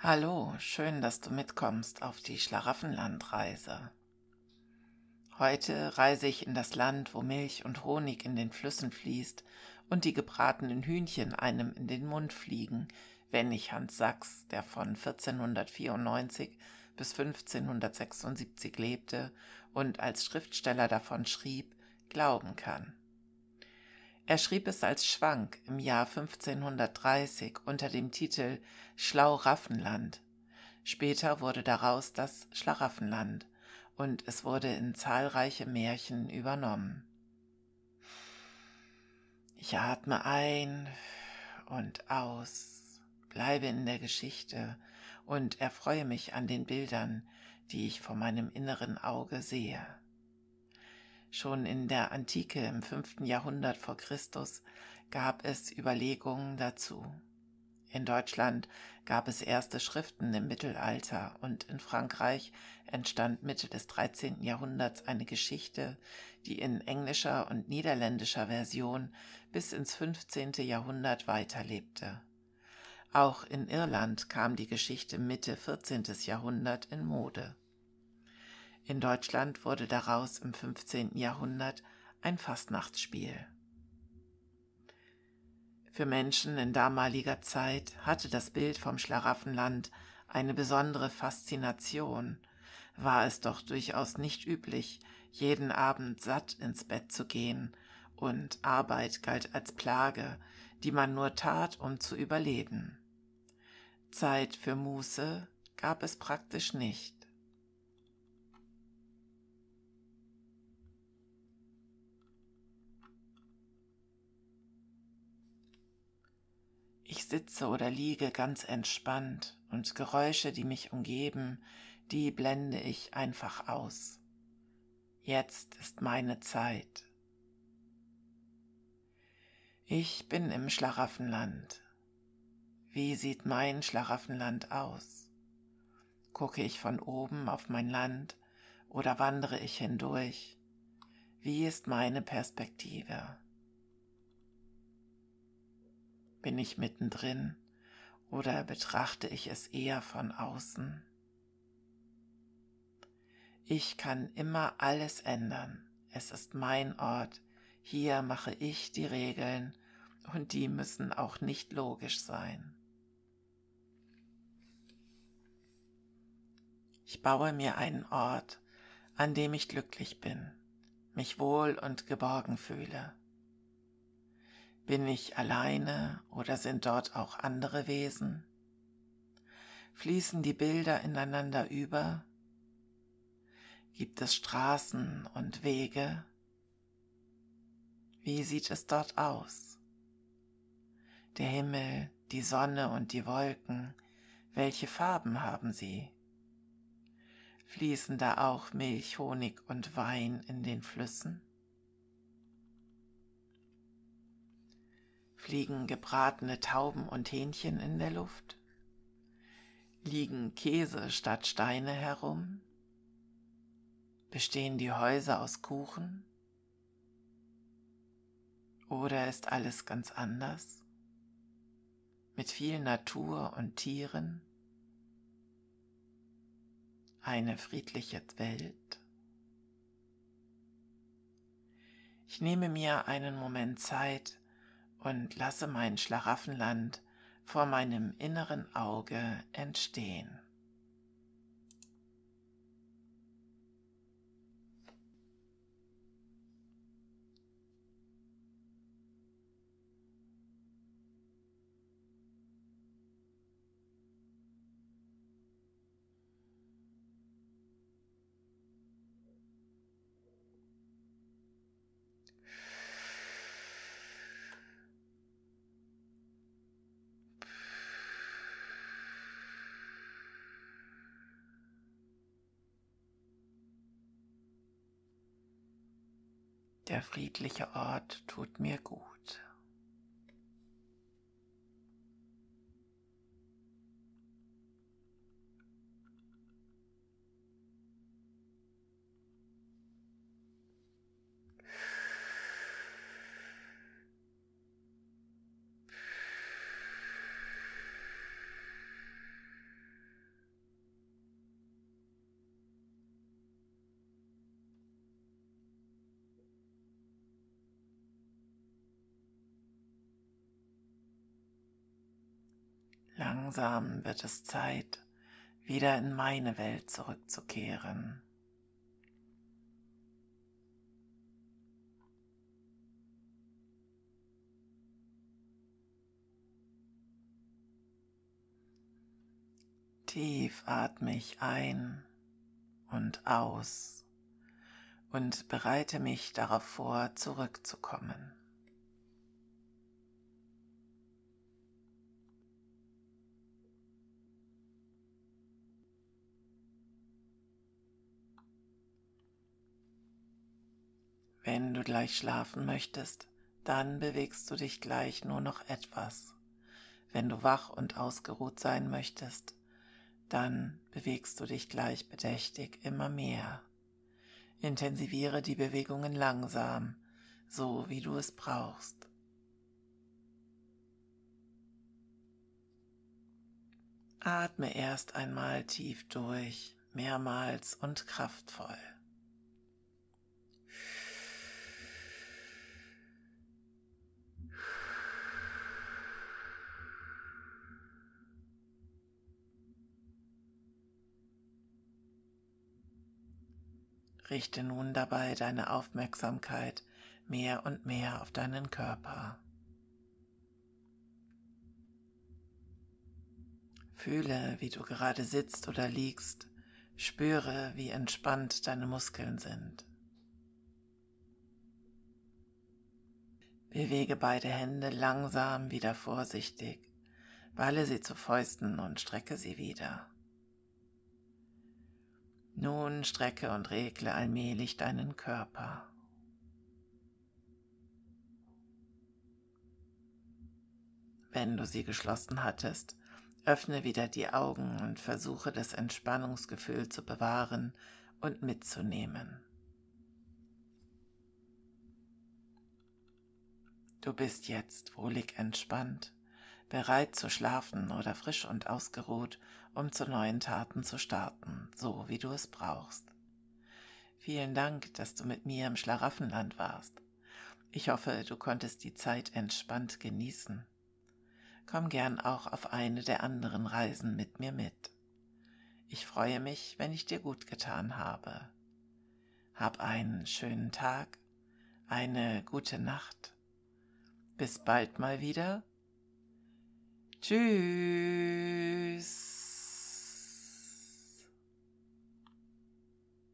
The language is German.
Hallo, schön, dass du mitkommst auf die Schlaraffenlandreise. Heute reise ich in das Land, wo Milch und Honig in den Flüssen fließt und die gebratenen Hühnchen einem in den Mund fliegen, wenn ich Hans Sachs, der von 1494 bis 1576 lebte und als Schriftsteller davon schrieb, glauben kann. Er schrieb es als Schwank im Jahr 1530 unter dem Titel Schlauraffenland. Später wurde daraus das Schlaraffenland und es wurde in zahlreiche Märchen übernommen. Ich atme ein und aus, bleibe in der Geschichte und erfreue mich an den Bildern, die ich vor meinem inneren Auge sehe. Schon in der Antike im fünften Jahrhundert vor Christus gab es Überlegungen dazu. In Deutschland gab es erste Schriften im Mittelalter und in Frankreich entstand Mitte des 13. Jahrhunderts eine Geschichte, die in englischer und niederländischer Version bis ins 15. Jahrhundert weiterlebte. Auch in Irland kam die Geschichte Mitte 14. Jahrhundert in Mode. In Deutschland wurde daraus im 15. Jahrhundert ein Fastnachtsspiel. Für Menschen in damaliger Zeit hatte das Bild vom Schlaraffenland eine besondere Faszination, war es doch durchaus nicht üblich, jeden Abend satt ins Bett zu gehen, und Arbeit galt als Plage, die man nur tat, um zu überleben. Zeit für Muße gab es praktisch nicht. Sitze oder liege ganz entspannt und Geräusche, die mich umgeben, die blende ich einfach aus. Jetzt ist meine Zeit. Ich bin im Schlaraffenland. Wie sieht mein Schlaraffenland aus? Gucke ich von oben auf mein Land oder wandere ich hindurch? Wie ist meine Perspektive? Bin ich mittendrin oder betrachte ich es eher von außen? Ich kann immer alles ändern. Es ist mein Ort. Hier mache ich die Regeln und die müssen auch nicht logisch sein. Ich baue mir einen Ort, an dem ich glücklich bin, mich wohl und geborgen fühle. Bin ich alleine oder sind dort auch andere Wesen? Fließen die Bilder ineinander über? Gibt es Straßen und Wege? Wie sieht es dort aus? Der Himmel, die Sonne und die Wolken, welche Farben haben sie? Fließen da auch Milch, Honig und Wein in den Flüssen? Fliegen gebratene Tauben und Hähnchen in der Luft? Liegen Käse statt Steine herum? Bestehen die Häuser aus Kuchen? Oder ist alles ganz anders? Mit viel Natur und Tieren? Eine friedliche Welt? Ich nehme mir einen Moment Zeit, und lasse mein Schlaraffenland vor meinem inneren Auge entstehen. Der friedliche Ort tut mir gut. Langsam wird es Zeit, wieder in meine Welt zurückzukehren. Tief atme ich ein und aus und bereite mich darauf vor, zurückzukommen. Wenn du gleich schlafen möchtest, dann bewegst du dich gleich nur noch etwas. Wenn du wach und ausgeruht sein möchtest, dann bewegst du dich gleich bedächtig immer mehr. Intensiviere die Bewegungen langsam, so wie du es brauchst. Atme erst einmal tief durch, mehrmals und kraftvoll. Richte nun dabei deine Aufmerksamkeit mehr und mehr auf deinen Körper. Fühle, wie du gerade sitzt oder liegst, spüre, wie entspannt deine Muskeln sind. Bewege beide Hände langsam wieder vorsichtig, balle sie zu Fäusten und strecke sie wieder. Nun strecke und regle allmählich deinen Körper. Wenn du sie geschlossen hattest, öffne wieder die Augen und versuche das Entspannungsgefühl zu bewahren und mitzunehmen. Du bist jetzt wohlig entspannt, bereit zu schlafen oder frisch und ausgeruht um zu neuen Taten zu starten, so wie du es brauchst. Vielen Dank, dass du mit mir im Schlaraffenland warst. Ich hoffe, du konntest die Zeit entspannt genießen. Komm gern auch auf eine der anderen Reisen mit mir mit. Ich freue mich, wenn ich dir gut getan habe. Hab einen schönen Tag, eine gute Nacht. Bis bald mal wieder. Tschüss.